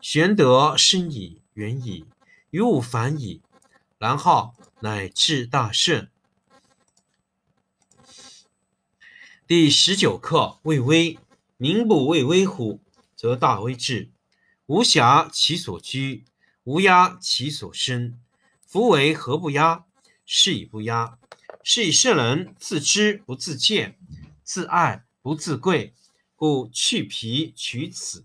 玄德深矣，远矣，于物反矣，然后乃至大顺。第十九课：畏微。民不畏威乎，则大威至。无暇其所居，无压其所生。夫为何不压？是以不压。是以圣人自知不自见，自爱不自贵，故去皮取此。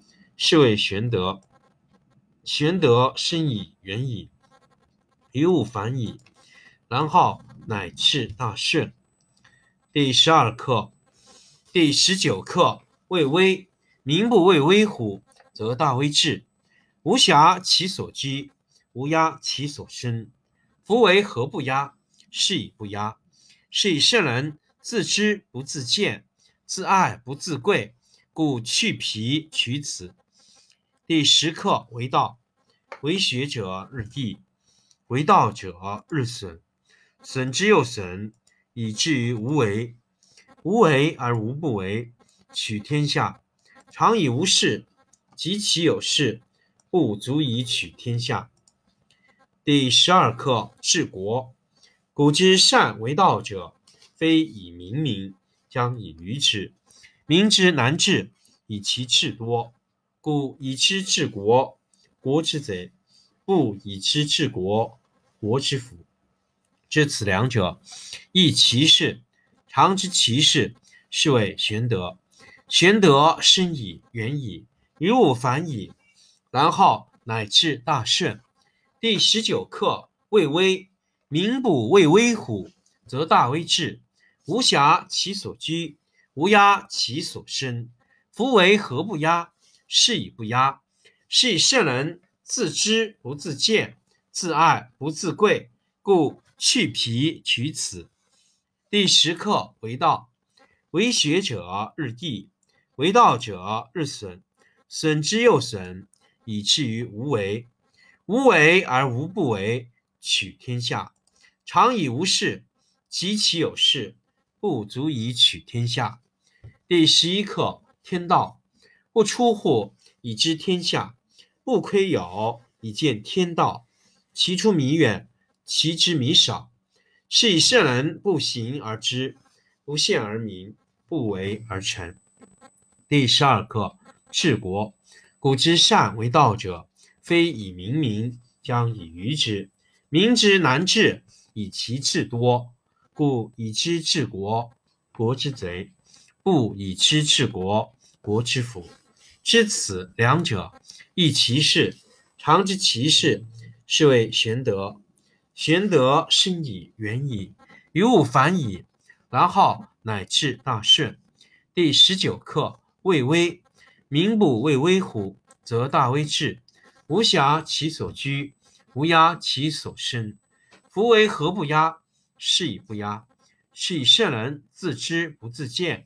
是谓玄德，玄德深矣，远矣，于物反矣，然后乃至大顺。第十二课，第十九课畏威。民不畏威乎，则大威至。无暇其所居，无压其所生。夫为何不压？是以不压。是以圣人自知不自见，自爱不自贵，故去皮取此。第十课为道，为学者日益，为道者日损，损之又损，以至于无为。无为而无不为，取天下常以无事，及其有事，不足以取天下。第十二课治国。古之善为道者，非以明民，将以愚之。民之难治，以其智多。故以知治国，国之贼；不以知治国，国之福。知此两者，亦其事。常知其事，是谓玄德。玄德深矣，远矣，于物反矣，然后乃至大顺。第十九课畏威。民不畏威乎，则大威至。无暇其所居，无压其所生。夫为何不压？是以不压。是以圣人自知不自见，自爱不自贵，故去皮取此。第十课为道，为学者日益，为道者日损，损之又损，以至于无为。无为而无不为，取天下常以无事，及其有事，不足以取天下。第十一课天道。不出户，以知天下；不窥牖，以见天道。其出弥远，其知弥少。是以圣人不行而知，不见而明，不为而成。第十二课治国。古之善为道者，非以明民，将以愚之。民之难治，以其智多。故以知治国，国之贼；不以知治国，国之福。知此两者，亦其事。常知其事，是谓玄德。玄德深矣，远矣，于物反矣，然后乃至大顺。第十九课：未微。民不畏威乎，则大威至。无暇其所居，无压其所生。夫为何不压？是以不压。是以圣人自知不自见，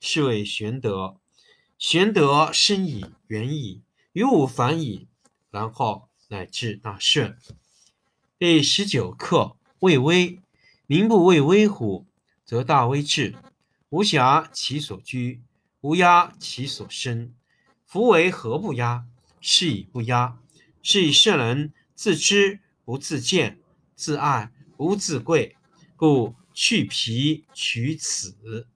是谓玄德。玄德深矣，远矣，于物反矣，然后。乃至大顺。第十九课：畏威。民不畏威乎，则大威至。无暇其所居，无压其所生。夫为何不压？是以不压。是以圣人自知不自见，自爱不自贵，故去皮取此。